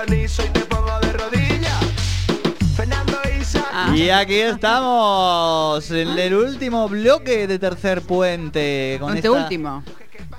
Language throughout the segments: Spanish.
sincronizo y te pongo de rodillas. Fernando Isa. Ah. Y aquí estamos en el último bloque de Tercer Puente. Con Este esta- último.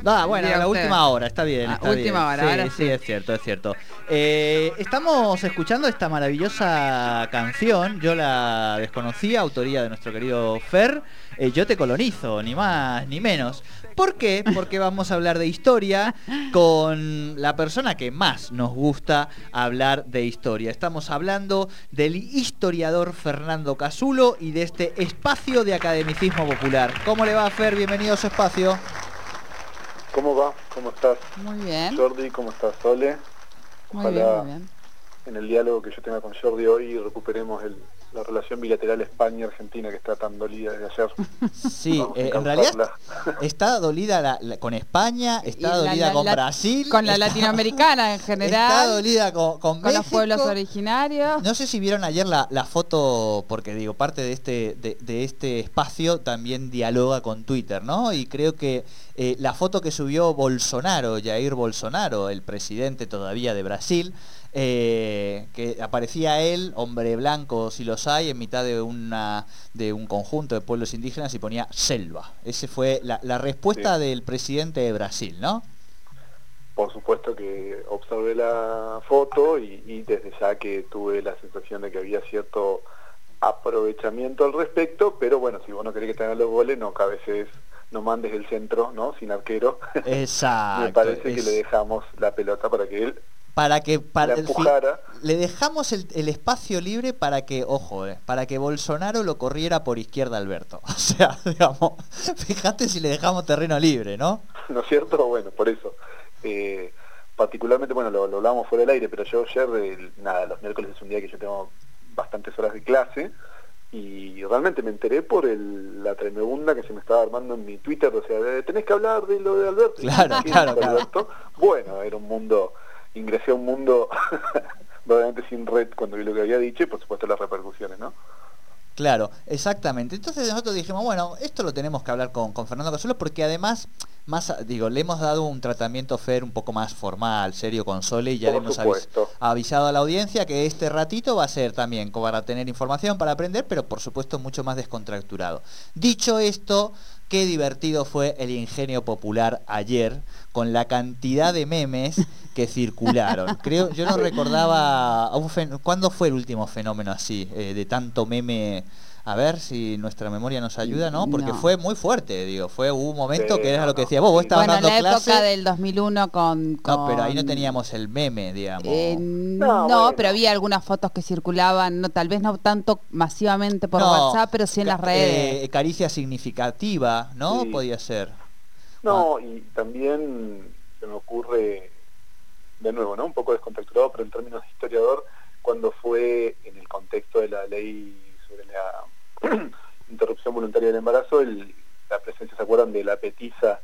Ah, bueno, la última hora, está bien. Ah, está última bien. hora, Sí, ahora sí, sí. es cierto, es cierto. Eh, estamos escuchando esta maravillosa canción, yo la desconocía, autoría de nuestro querido Fer. Eh, yo te colonizo, ni más ni menos. ¿Por qué? Porque vamos a hablar de historia con la persona que más nos gusta hablar de historia. Estamos hablando del historiador Fernando Casulo y de este espacio de academicismo popular. ¿Cómo le va, Fer? Bienvenido a su espacio. ¿Cómo va? ¿Cómo estás? Muy bien. Jordi, ¿cómo estás, Sole? Muy bien, Ojalá muy bien. en el diálogo que yo tenga con Jordi hoy recuperemos el- la relación bilateral España-Argentina que está tan dolida desde ayer. Sí, eh, en realidad está dolida la- la- con España, está Y dolida la- con la- Brasil. Con la está- latinoamericana en Está general. dolida con, con, Con los pueblos originarios. No sé si vieron ayer la, la foto, porque digo, parte de este, de, de este espacio también dialoga con Twitter, ¿no? Y creo que eh, la foto que subió Bolsonaro, Jair Bolsonaro, el presidente todavía de Brasil, eh, que aparecía él, hombre blanco si los hay, en mitad de una de un conjunto de pueblos indígenas y ponía selva. Ese fue la, la respuesta Sí. del presidente de Brasil, ¿no? Por supuesto que observé la foto y, y desde ya que tuve la sensación de que había cierto aprovechamiento al respecto, pero bueno, si vos no querés que te hagan los goles, no cabecees, no mandes el centro, ¿no? Sin arquero. Exacto. Me parece que le dejamos la pelota para que él para que para el le dejamos el, el espacio libre para que ojo eh, para que Bolsonaro lo corriera por izquierda Alberto o sea digamos fíjate si le dejamos terreno libre no ¿no es cierto? Bueno, por eso. Eh, particularmente, bueno, lo, lo hablamos fuera del aire, pero yo ayer, el- nada, los miércoles es un día que yo tengo bastantes horas de clase y realmente me enteré por el- la tremebunda que se me estaba armando en mi Twitter, o sea, tenés que hablar de lo de Alberto. Claro, ¿Quién claro. Alberto? Bueno, era un mundo, ingresé a un mundo verdaderamente sin red cuando vi lo que había dicho y por supuesto las repercusiones, ¿no? Claro, exactamente. Entonces nosotros dijimos, bueno, esto lo tenemos que hablar con, con Fernando Casulo porque además, más digo, le hemos dado un tratamiento Fer un poco más formal, serio con Sole y ya Por le hemos avis- avisado a la audiencia que este ratito va a ser también para tener información, para aprender, pero por supuesto mucho más descontracturado. Dicho esto, qué divertido fue el ingenio popular ayer con la cantidad de memes que circularon. Creo, yo no recordaba un fen- cuándo fue el último fenómeno así eh, de tanto meme. A ver si nuestra memoria nos ayuda, ¿no? Porque No. fue muy fuerte, digo, fue hubo un momento Sí, que era no, lo que decía vos, vos estabas Bueno, en dando la clase. época del 2001 con... No, pero ahí no teníamos el meme, digamos. Eh, No, no, bueno. pero había algunas fotos que circulaban, no tal vez no tanto masivamente por No, WhatsApp, pero sí en las redes. eh, caricia significativa, ¿no? Sí. Podía ser. No, y también se me ocurre, de nuevo, ¿no? Un poco descontexturado, pero en términos de historiador, cuando fue en el contexto de la ley sobre la interrupción voluntaria del embarazo, el- la presencia, ¿se acuerdan de la petiza?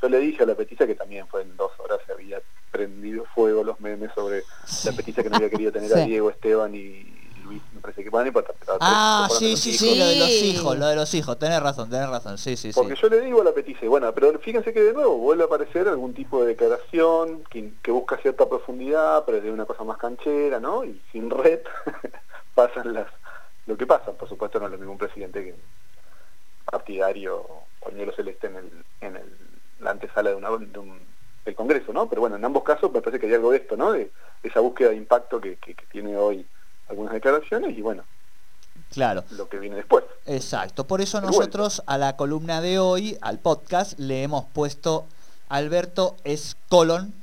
Yo le dije a la petiza que también fue en dos horas, se había prendido fuego los memes sobre la petiza que no había querido tener a. Diego, Esteban y Luis, me parece que van y para, para- Ah, sí, sí, sí, lo de los hijos, lo de los hijos, tenés razón, tenés razón, sí, sí, sí. Porque yo le digo a la petición, bueno, pero fíjense que de nuevo vuelve a aparecer algún tipo de declaración que, que busca cierta profundidad, pero es de una cosa más canchera, ¿no? Y sin red pasan las lo que pasa. Por supuesto no es lo mismo un presidente que partidario pañuelo celeste en el, en el, la antesala de, una, de un, del Congreso, ¿no? Pero bueno, en ambos casos me parece que hay algo de esto, ¿no? De esa búsqueda de impacto que, que- que tiene hoy algunas declaraciones y bueno, Claro. lo que viene después. Exacto, por eso nosotros a la columna de hoy, al podcast, le hemos puesto Alberto es Colón,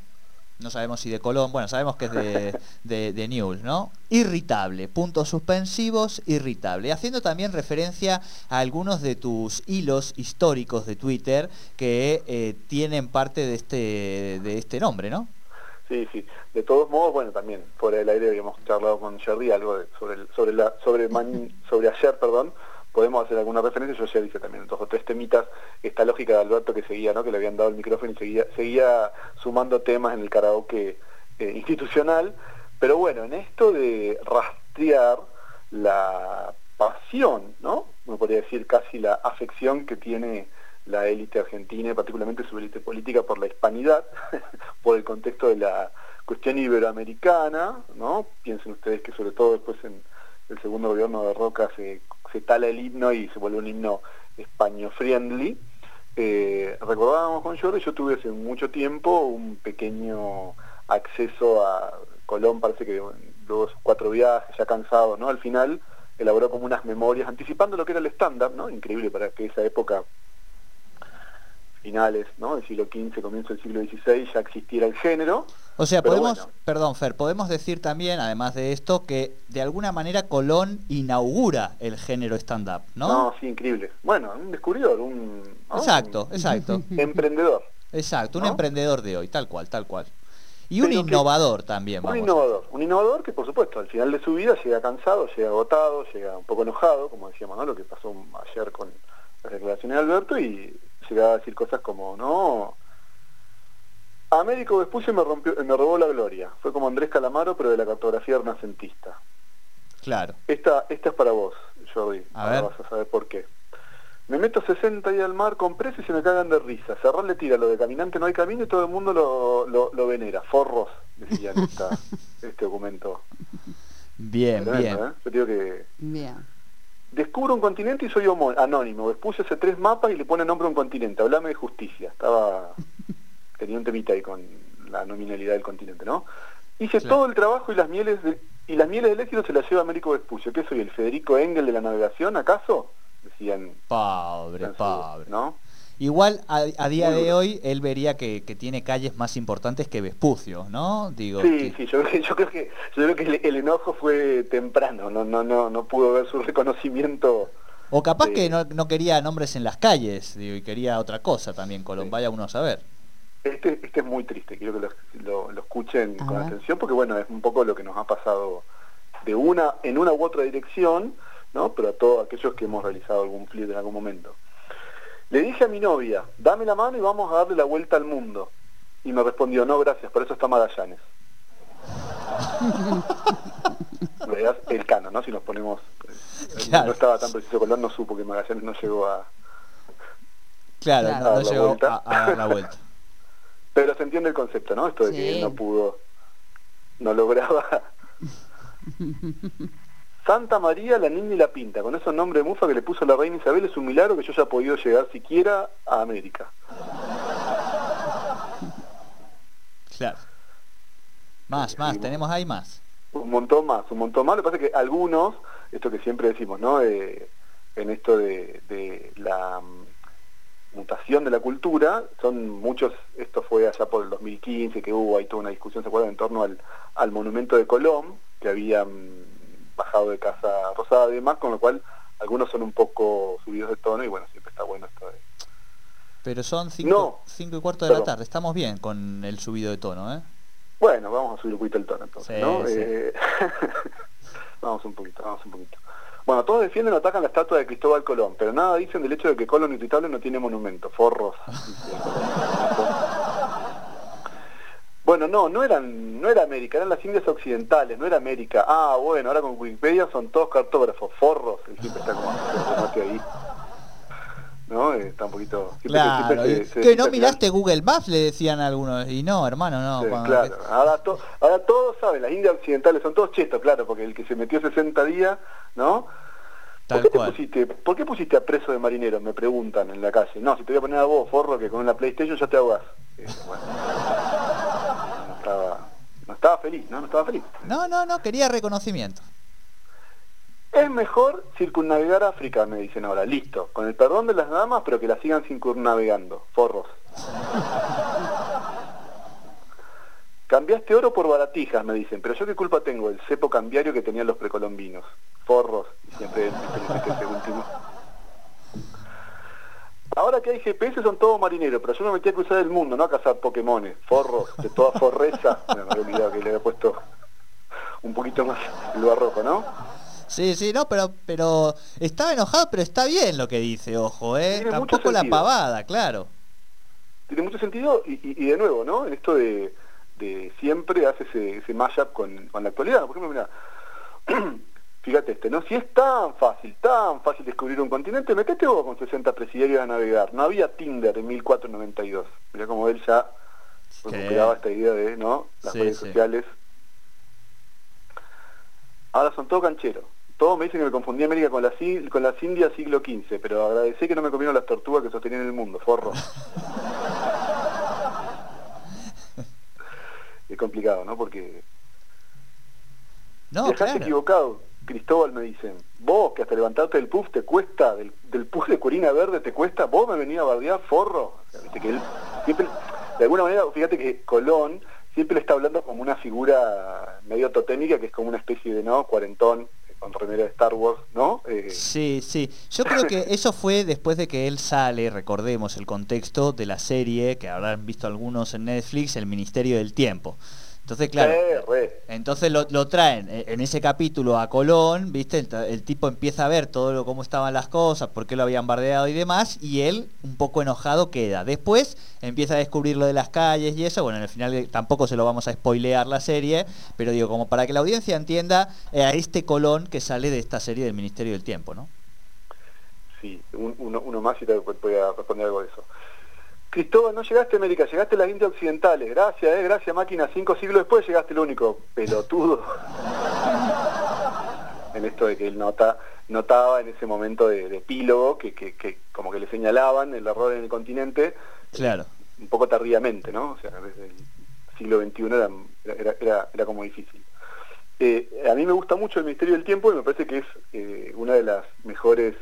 no sabemos si de Colón, bueno, sabemos que es de, de, de Newell, ¿no? Irritable, puntos suspensivos, irritable. Haciendo también referencia a algunos de tus hilos históricos de Twitter que eh, tienen parte de este, de este nombre, ¿no? Sí, sí. De todos modos, bueno, también fuera del aire habíamos charlado con Jerry algo de- sobre el- sobre la sobre man- sobre ayer, perdón. Podemos hacer alguna referencia. Yo ayer hice también dos o tres temitas. Esta lógica de Alberto que seguía, ¿no? Que le habían dado el micrófono y seguía seguía sumando temas en el karaoke eh, institucional. Pero bueno, en esto de rastrear la pasión, ¿no? Me podría decir casi la afección que tiene la élite argentina y particularmente su élite política por la hispanidad, por el contexto de la cuestión iberoamericana, ¿no? Piensen ustedes que sobre todo después en el segundo gobierno de Roca se, tala el himno y se vuelve un himno español friendly. Eh, recordábamos con Jordi, yo tuve hace mucho tiempo un pequeño acceso a Colón, parece que sus cuatro viajes, ya cansado, ¿no? Al final elaboró como unas memorias anticipando lo que era el stand-up, ¿no? Increíble para que esa época finales ¿no? del siglo XV, comienzo del siglo XVI, ya existiera el género. O sea, podemos, bueno. perdón, Fer, podemos decir también, además de esto, que de alguna manera Colón inaugura el género stand-up, ¿no? ¿no? sí, increíble. Bueno, un descubridor, un, ¿no? Exacto, exacto, un emprendedor. exacto, un ¿No? emprendedor de hoy, tal cual, tal cual. Y un que- innovador también, Un vamos. a innovador, un innovador que por supuesto al final de su vida llega cansado, llega agotado, llega un poco enojado, como decíamos, ¿no? Lo que pasó ayer con las declaraciones de Alberto y llegaba a decir cosas como, no, Américo Vespucio me rompió, me robó la gloria. Fue como Andrés Calamaro, pero de la cartografía renacentista. Claro. Esta, esta es para vos, Jordi. A Ahora ver. vas a saber por qué. Me meto 60 ahí al mar con preso y se me cagan de risa. Cerrar le tira lo de caminante no hay camino y todo el mundo lo, lo, lo venera. Forros, decía en esta- este documento. Bien, Tremendo, bien. ¿eh? Yo digo que Bien. Descubro un continente y soy homo- anónimo. Después hace tres mapas y le pone nombre a un continente. Hablame de justicia. Estaba tenía un temita ahí con la nominalidad del continente, ¿no? Hice Claro. todo el trabajo y las mieles de- y las mieles del éxito se las lleva Américo Vespucio. ¿Qué soy el Federico Engel de la navegación acaso? Decían Pobre, su- pobre. ¿no? Igual a, a día Muy de hoy él vería que, que tiene calles más importantes que Vespucio, ¿no? Digo, Sí, que- sí, yo, creo que- yo creo que yo creo que el, el enojo fue temprano, no no no no pudo ver su reconocimiento. O capaz que no, no quería nombres en las calles, digo, y quería otra cosa también, Colón, Sí. vaya uno a saber. Este este es muy triste, quiero que lo, lo- lo escuchen con atención porque bueno, es un poco lo que nos ha pasado de una en una u otra dirección, ¿no? Pero a todos aquellos que hemos realizado algún flip en algún momento. Le dije a mi novia, dame la mano y vamos a darle la vuelta al mundo. Y me respondió, no, gracias, por eso está Magallanes. Veas el cano, ¿no? Si nos ponemos... eh, Claro. No estaba tan preciso Colón, no supo que Magallanes no llegó a... Claro, Claro. no, llegó a, a dar la vuelta. Pero se entiende el concepto, ¿no? Esto de que él no pudo, no lograba. Santa María, la niña y la pinta, con esos nombres mufa que le puso la reina Isabel, es un milagro que yo haya podido llegar siquiera a América. Claro. Más, más, tenemos ahí más. Un montón más, un montón más. Lo que pasa es que algunos, esto que siempre decimos, ¿no? Eh, en esto de, de la mm, mutación de la cultura, son muchos, esto fue allá por el 2015, que hubo ahí toda una discusión, ¿se acuerdan? En torno al, al monumento de Colón, que habían bajado de Casa Rosada y demás, con lo cual algunos son un poco subidos de tono y bueno, siempre está bueno esto de... Pero son cinco, No. cinco y cuarto de la tarde, estamos bien con el subido de tono, ¿eh? Bueno, vamos a subir un poquito el tono entonces, Sí, ¿no? sí. Eh, vamos un poquito, vamos un poquito. Bueno, todos defienden o atacan la estatua de Cristóbal Colón, pero nada dicen del hecho de que Colón Intuitable no tiene monumento, forros. bueno, no, no eran, no era América, eran las Indias Occidentales, no era América. Ah, bueno, ahora con Wikipedia son todos cartógrafos, forros, el siempre está como ahí. ¿No? Eh, está un poquito... siempre- Claro, siempre y- se- se que no miraste Google Maps, le decían algunos, y no, hermano, no. Sí, claro. Ahora, to- ahora todos saben, las Indias Occidentales son todos chetos, claro, porque el que se metió 60 días, ¿no? ¿Por qué, te pusiste, ¿Por qué pusiste a preso de marinero? Me preguntan en la calle. No, si te voy a poner a vos, forro, que con la PlayStation ya te ahogás. Eh, bueno. No, estaba, no estaba feliz, ¿no? No estaba feliz. No, no, no, quería reconocimiento. Es mejor circunnavegar África, me dicen ahora. Listo, con el perdón de las damas, pero que la sigan circunnavegando. Forros. Cambiaste oro por baratijas, me dicen, pero yo qué culpa tengo, el cepo cambiario que tenían los precolombinos. Forros, y siempre el, el- último. Ahora que hay GPS son todos marineros, pero yo me metí a cruzar el mundo, no a cazar Pokémones. Forros, de toda forreza. Me había olvidado que le había puesto un poquito más el barroco, ¿no? Sí, sí, no, pero, pero estaba enojado, pero está bien lo que dice, ojo, ¿eh? Tiene Tampoco la pavada, claro. tiene mucho sentido y, y- y de nuevo, ¿no? En esto de, de siempre hace ese, ese mashup con, con la actualidad. Por ejemplo, mira, fíjate este, ¿no? Si es tan fácil, tan fácil descubrir un continente, metete vos con 60 presidiarios a navegar. No había Tinder en 1492. Mirá como él ya recuperaba esta idea de, ¿no? Las Sí, redes sí. sociales. Ahora son todo cancheros. Todos me dicen que me confundí América con las, con las Indias siglo XV, pero agradecí que no me comieron las tortugas que sostenían el mundo, forro. es complicado, ¿no? Porque No, claro. equivocado, Cristóbal me dicen. Vos, que hasta levantarte del puff te cuesta, del, del puff de Corina Verde te cuesta, vos me venís a bardear, forro. Viste que él siempre, de alguna manera, fíjate que Colón siempre le está hablando como una figura medio totémica, que es como una especie de, ¿no? Cuarentón, con remera de Star Wars, ¿no? Eh, Sí, sí. Yo creo que eso fue después de que él sale, recordemos el contexto de la serie que habrán visto algunos en Netflix, El Ministerio del Tiempo. Entonces, claro, entonces lo, lo traen eh, en ese capítulo a Colón, ¿viste? El tipo empieza a ver todo lo, cómo estaban las cosas, por qué lo habían bardeado y demás, y él, un poco enojado, queda. Después empieza a descubrir lo de las calles y eso, bueno, en el final eh, tampoco se lo vamos a spoilear la serie, pero digo, como para que la audiencia entienda eh, a este Colón que sale de esta serie del Ministerio del Tiempo, ¿no? Sí, un- uno, uno más y te voy a responder algo de eso. Cristóbal, no llegaste a América, llegaste a las Indias Occidentales. Gracias, eh, gracias máquina. Cinco siglos después llegaste el único. Pelotudo. en esto de que él nota, notaba en ese momento de, de epílogo que, que- que como que le señalaban el error en el continente Claro. un poco tardíamente, ¿no? O sea, desde el siglo XXI era, era, era- era como difícil. Eh, a mí me gusta mucho el Ministerio del Tiempo y me parece que es eh, una de las mejores,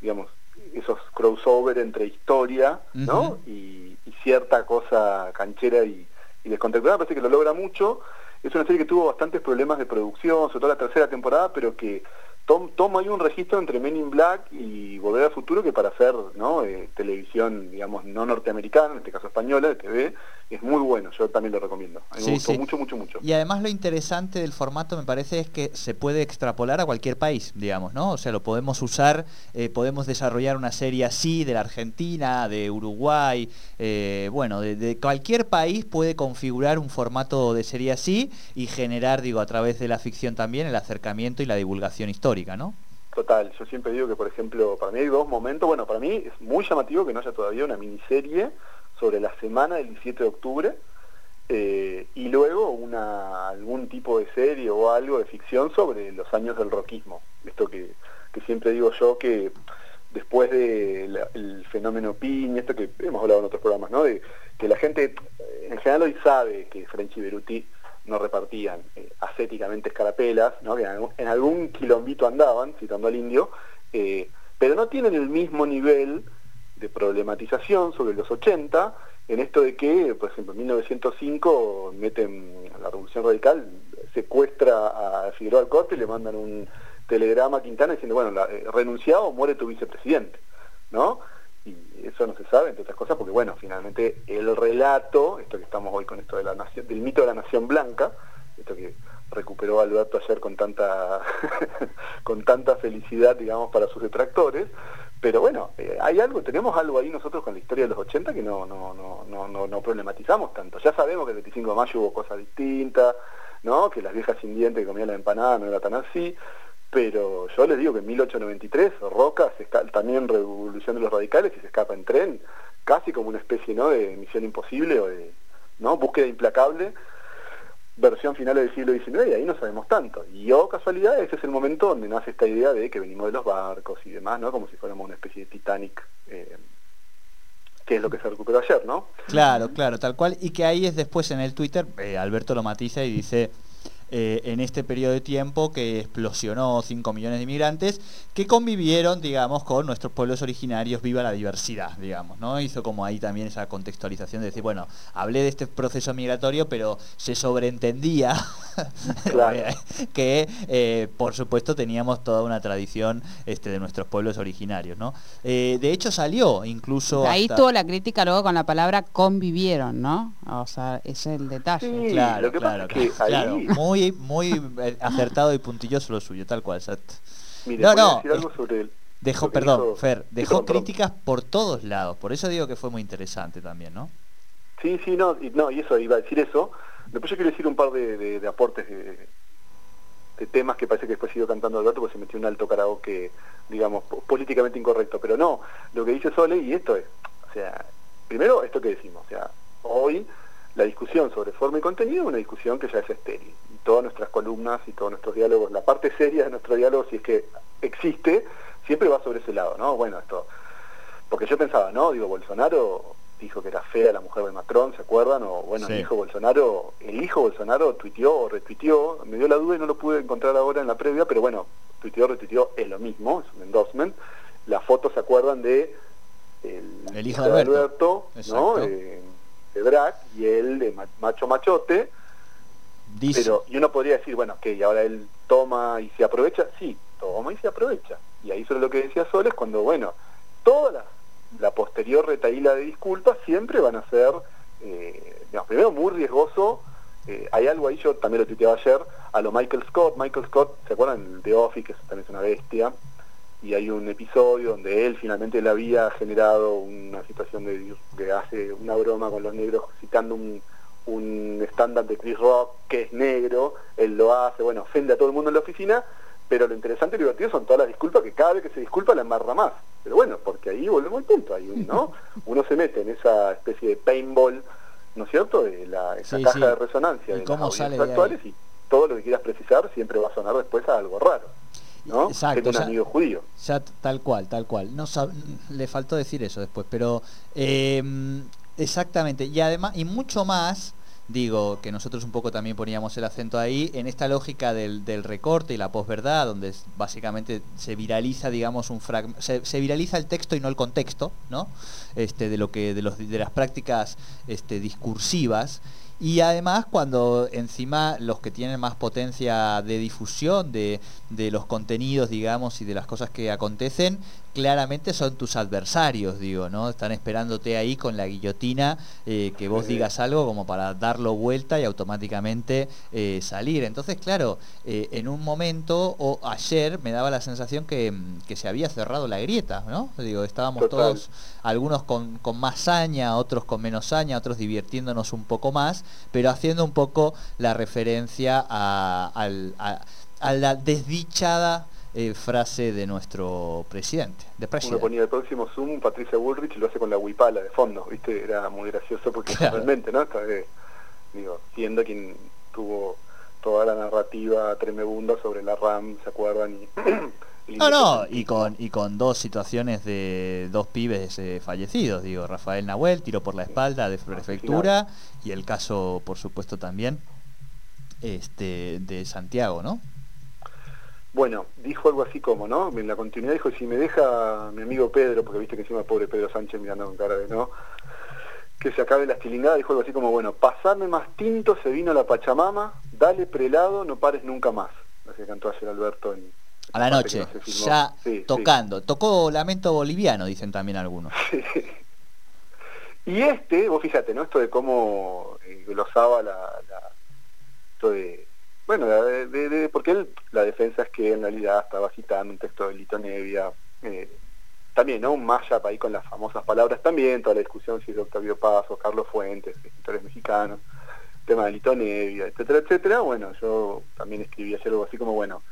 digamos, esos crossover entre historia, ¿no? Y, y cierta cosa canchera y, y parece que lo logra mucho. Es una serie que tuvo bastantes problemas de producción, sobre todo la tercera temporada, pero que tom- toma ahí un registro entre Men in Black y Volver al Futuro que para hacer ¿no? Eh, televisión, digamos, no norteamericana, en este caso española, de TV, es muy bueno, yo también lo recomiendo. A mí Sí, me gustó sí. mucho, mucho, mucho. Y además lo interesante del formato me parece es que se puede extrapolar a cualquier país, digamos, ¿no? O sea, lo podemos usar, eh, podemos desarrollar una serie así de la Argentina, de Uruguay, eh, bueno, de, de cualquier país puede configurar un formato de serie así y generar, digo, a través de la ficción también el acercamiento y la divulgación histórica, Total, yo siempre digo que, por ejemplo, para mí hay dos momentos, bueno, para mí es muy llamativo que no haya todavía una miniserie sobre la semana del 17 de octubre eh, y luego una algún tipo de serie o algo de ficción sobre los años del rockismo. Esto que, que siempre digo yo que después del fenómeno Piña, esto que hemos hablado en otros programas, ¿no? De que la gente en general hoy sabe que French y Beruti no repartían eh, ascéticamente escarapelas, ¿no? que en algún, quilombito andaban, citando al indio, eh, pero no tienen el mismo nivel de problematización sobre los 80, en esto de que, por ejemplo, en 1905 meten la Revolución Radical, secuestra a Figueroa Alcorte y le mandan un telegrama a Quintana diciendo, bueno, la, eh, renunciado muere tu vicepresidente, ¿no? Y eso no se sabe, entre otras cosas, porque bueno, finalmente el relato, esto que estamos hoy con esto de la nación, del mito de la nación blanca, esto que recuperó Alberto ayer con tanta con tanta felicidad, digamos, para sus detractores, pero bueno, eh, hay algo, tenemos algo ahí nosotros con la historia de los 80 que no, no, no, no, no, no problematizamos tanto. Ya sabemos que el 25 de mayo hubo cosas distintas, ¿no? Que las viejas sin dientes que comían la empanada no era tan así, pero yo les digo que en 1893 Roca se esca- también revolución de los radicales y se escapa en tren, casi como una especie ¿no? de misión imposible o de ¿no? búsqueda implacable, versión final del siglo XIX y ahí no sabemos tanto. Y oh casualidad, ese es el momento donde nace esta idea de que venimos de los barcos y demás, ¿no? Como si fuéramos una especie de Titanic, eh, que es lo que se recuperó ayer, ¿no? Claro, claro, tal cual. Y que ahí es después en el Twitter, eh, Alberto lo matiza y dice, eh, en este periodo de tiempo que explosionó 5 millones de inmigrantes, que convivieron, digamos, con nuestros pueblos originarios, viva la diversidad, digamos, ¿no? Hizo como ahí también esa contextualización de decir, bueno, hablé de este proceso migratorio, pero se sobreentendía Claro. que, eh, por supuesto, teníamos toda una tradición este, de nuestros pueblos originarios, ¿no? Eh, de hecho, salió incluso... Ahí hasta- tuvo la crítica luego con la palabra convivieron, ¿no? O sea, ese es el detalle. Sí, Claro, lo que claro, pasa es que claro. ahí, Muy, muy eh, acertado y puntilloso lo suyo, tal cual. exacto. mire, No, no, decir algo sobre el... Dejó, perdón, Fer, dejó críticas por todos lados. Por eso digo que fue muy interesante también, ¿no? Sí, sí, no, y, no, y eso, iba a decir eso. Después yo quiero decir un par de, de- aportes de, temas que parece que después siguió cantando Alberto porque se metió un alto karaoke, digamos, po- políticamente incorrecto. Pero no, lo que dice Sole, y esto es, o sea, primero esto que decimos, o sea, Hoy la discusión sobre forma y contenido es una discusión que ya es estéril. Y todas nuestras columnas y todos nuestros diálogos, la parte seria de nuestro diálogo, si es que existe, siempre va sobre ese lado, ¿no? Bueno, esto... Porque yo pensaba, ¿no? Digo, Bolsonaro dijo que era fea la mujer de Macron, ¿se acuerdan? O bueno, Sí. el hijo Bolsonaro, el hijo Bolsonaro tuiteó o retuiteó, me dio la duda y no lo pude encontrar ahora en la previa, pero bueno, tuiteó, retuiteó, es lo mismo, es un endorsement. Las fotos, ¿se acuerdan de el, El hijo de Alberto. ¿no? Exacto. Eh, de Drac y él de ma- macho machote, Dice, pero y uno podría decir, bueno, que y ahora él toma y se aprovecha, sí, toma y se aprovecha. Y ahí sobre lo que decía Sol es cuando, bueno, toda la, la posterior retaíla de disculpas siempre van a ser, eh, primero muy riesgoso, eh, hay algo ahí, yo también lo tuiteaba ayer, a lo Michael Scott, Michael Scott, ¿se acuerdan? De Office, que también es una bestia, y hay un episodio donde él finalmente le había generado una situación de que hace una broma con los negros citando un, un estándar de Chris Rock que es negro, él lo hace, bueno, ofende a todo el mundo en la oficina, pero lo interesante y divertido son todas las disculpas que cada vez que se disculpa la embarra más. Pero bueno, porque ahí volvemos al punto, ahí ¿no? uno se mete en esa especie de paintball, ¿no es cierto? De la, esa Sí, caja sí. de resonancia ¿Y de cómo las sale de ahí? actuales y todo lo que quieras precisar siempre va a sonar después a algo raro. ¿no? Exacto, ya- judío. Ya tal cual, tal cual. No sab- le faltó decir eso después, pero eh, exactamente. Y además, y mucho más, digo, que nosotros un poco también poníamos el acento ahí, en esta lógica del, del recorte y la posverdad, donde básicamente se viraliza, digamos, un fragmento, se, se viraliza el texto y no el contexto, ¿no? Este, de lo que, de los de las prácticas este, discursivas. Y además cuando encima los que tienen más potencia de difusión de, de los contenidos, digamos, y de las cosas que acontecen, claramente son tus adversarios, digo, ¿no? Están esperándote ahí con la guillotina eh, que vos digas algo como para darlo vuelta y automáticamente eh, salir. Entonces, claro, eh, en un momento, o ayer, me daba la sensación que, mm, que se había cerrado la grieta, ¿no? Digo, estábamos Total. todos algunos con, con más saña, otros con menos saña, otros divirtiéndonos un poco más, pero haciendo un poco la referencia a, al- a- a la desdichada eh, frase de nuestro presidente, de Uno ponía el próximo Zoom, Patricia Bullrich lo hace con la huipala de fondo, ¿viste? Era muy gracioso porque Claro. realmente, ¿no? Vez, digo, siendo quien tuvo toda la narrativa tremebunda sobre la RAM, ¿se acuerdan? Y, No, no, y con, y con dos situaciones de dos pibes eh, fallecidos, digo, Rafael Nahuel, tiro por la espalda de prefectura, y el caso, por supuesto, también este de Santiago, ¿no? Bueno, dijo algo así como, ¿no? En la continuidad dijo, si me deja mi amigo Pedro, porque viste que encima pobre Pedro Sánchez mirando con cara de no, que se acabe la estilingada, dijo algo así como, bueno, pasarme más tinto, se vino la Pachamama, dale prelado, no pares nunca más. Así que cantó ayer Alberto en... A la noche, no ya Sí, sí. tocando. Tocó Lamento Boliviano, dicen también algunos. Y este, vos fíjate, ¿no? Esto de cómo eh, glosaba la, la- esto de, bueno, de, de- porque él, la defensa es que en realidad estaba citando un texto de Lito Nevia, eh, también, ¿no? Un mashup ahí con las famosas palabras también, toda la discusión si es Octavio Paz Carlos Fuentes, escritores mexicanos, tema de Lito Nevia, etcétera, etcétera. Bueno, yo también escribí ayer algo así como, bueno,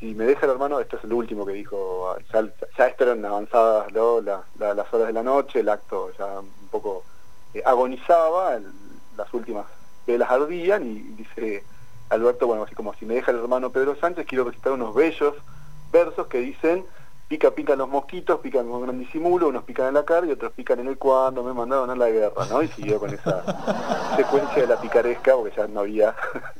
si me deja el hermano, esto es lo último que dijo, ya, ya esto eran avanzadas ¿no? La- la- las horas de la noche, el acto ya un poco eh, agonizaba, el- las últimas velas ardían y dice Alberto, bueno, así como si me deja el hermano Pedro Sánchez, quiero recitar unos bellos versos que dicen, pica, pican los mosquitos, pican con gran disimulo, unos pican en la cara y otros pican en el cuando, me mandaron a la guerra, ¿no? Y siguió con esa secuencia de la picaresca, porque ya no había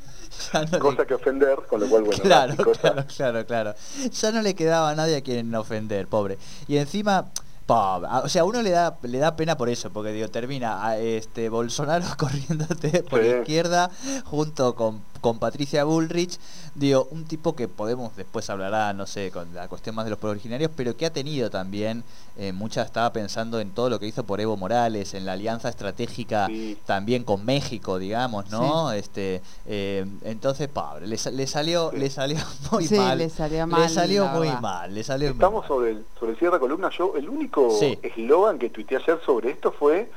le- cosa que ofender, con lo cual, bueno, claro, claro, claro, claro. Ya no le quedaba a nadie a quien ofender, pobre. Y encima, pobre, a- o sea, a uno le da, le da pena por eso, porque digo, termina a, este Bolsonaro corriéndote por Sí. la izquierda junto con, con Patricia Bullrich, digo, un tipo que podemos después hablará, no sé, con la cuestión más de los pueblos originarios, pero que ha tenido también, eh, mucha estaba pensando en todo lo que hizo por Evo Morales, en la alianza estratégica Sí. también con México, digamos, ¿no? Este, eh, entonces, pobre, le, le salió, Sí. le salió muy Sí, mal. le salió mal, salió la muy verdad. mal, le salió muy Estamos mal. sobre el, sobre el cierre de columna. Yo, el único Sí. eslogan que tuiteé ayer sobre esto fue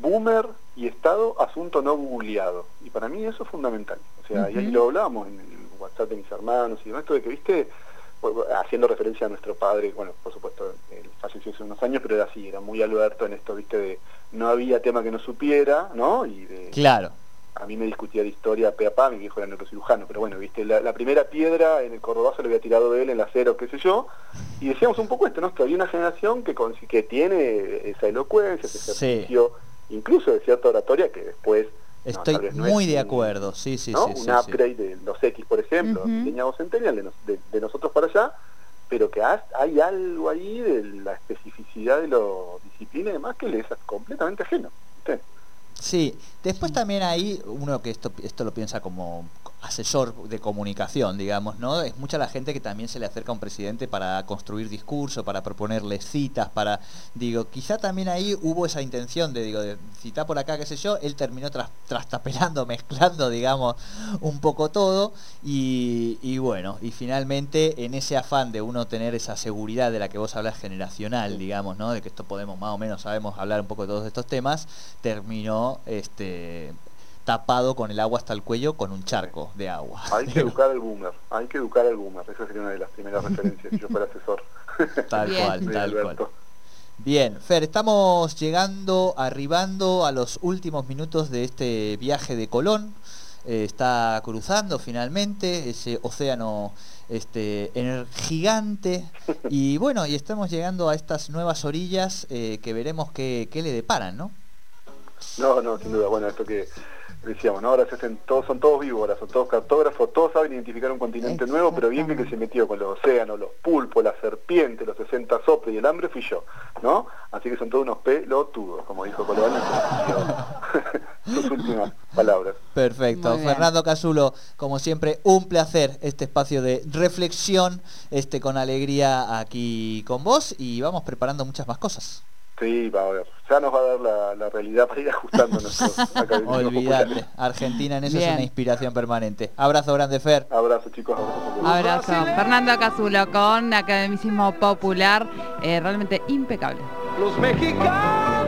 Boomer y Estado, asunto no googleado. Y para mí eso es fundamental. O sea, y ahí lo hablábamos en el WhatsApp de mis hermanos y demás, esto de que, viste, haciendo referencia a nuestro padre, bueno, por supuesto, él falleció hace unos años, pero era así, era muy Alberto en esto, viste, de no había tema que no supiera, ¿no? Y de, Claro. A mí me discutía de historia pe a pa, mi viejo era neurocirujano, pero bueno, viste, la, la primera piedra en el Cordobazo lo había tirado él en el acero, qué sé yo, y decíamos un poco esto, ¿no? Que había una generación que, con- que tiene esa elocuencia, ese Sí. ejercicio, incluso de cierta oratoria que después... Estoy no es muy de un- acuerdo, sí, sí, ¿no? sí. sí, un sí. upgrade de los X, por ejemplo, Centennial, de, nos- de- de nosotros para allá, pero que has- hay algo ahí de la especificidad de la disciplina y demás que le es completamente ajeno. Sí, después también hay uno que esto, esto lo piensa como asesor de comunicación, digamos, ¿no? Es mucha la gente que también se le acerca a un presidente para construir discurso, para proponerle citas, para, digo, quizá también ahí hubo esa intención de, digo, de citar por acá, qué sé yo, él terminó tras, trastapelando, mezclando, digamos, un poco todo, y, y bueno, y finalmente en ese afán de uno tener esa seguridad de la que vos hablas generacional, digamos, ¿no? De que esto podemos más o menos sabemos hablar un poco de todos estos temas, terminó este tapado con el agua hasta el cuello con un charco de agua. Hay que educar al boomer, hay que educar al boomer, esa sería una de las primeras referencias si yo fuera asesor. Tal Bien. cual, tal Alberto. cual. Bien, Fer, estamos llegando, arribando a los últimos minutos de este viaje de Colón. Eh, está cruzando finalmente ese océano este ener- gigante y bueno, y estamos llegando a estas nuevas orillas eh, que veremos qué, qué le deparan, ¿no? No, no, sin duda. Bueno, esto que decíamos, ¿no? Ahora se hacen todos, son todos víboras, son todos cartógrafos, todos saben identificar un continente nuevo, pero bien que se metió con los océanos, los pulpos, la serpiente, los 60 soplos y el hambre fui yo, ¿no? Así que son todos unos pelotudos, como dijo Colón en sus últimas palabras. Perfecto. Fernando Casulo, como siempre, un placer este espacio de reflexión, este con alegría aquí con vos y vamos preparando muchas más cosas. Sí, va a ver. Ya nos va a dar la, la realidad para ir ajustando nuestros académicos Olvídate. Argentina en eso es una inspiración permanente. Abrazo grande, Fer. Abrazo, chicos. Abrazo. Abrazo. Fernando Casulo con academicismo popular, eh, realmente impecable. Los mexicanos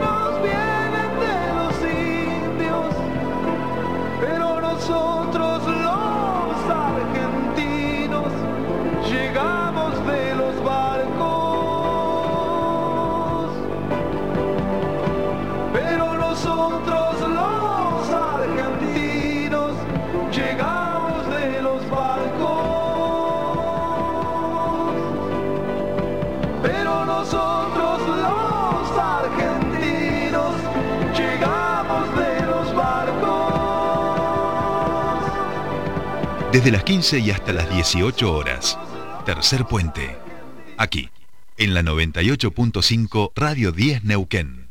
Desde las 15 y hasta las 18 horas. Tercer puente. Aquí, en la 98.5 Radio 10 Neuquén.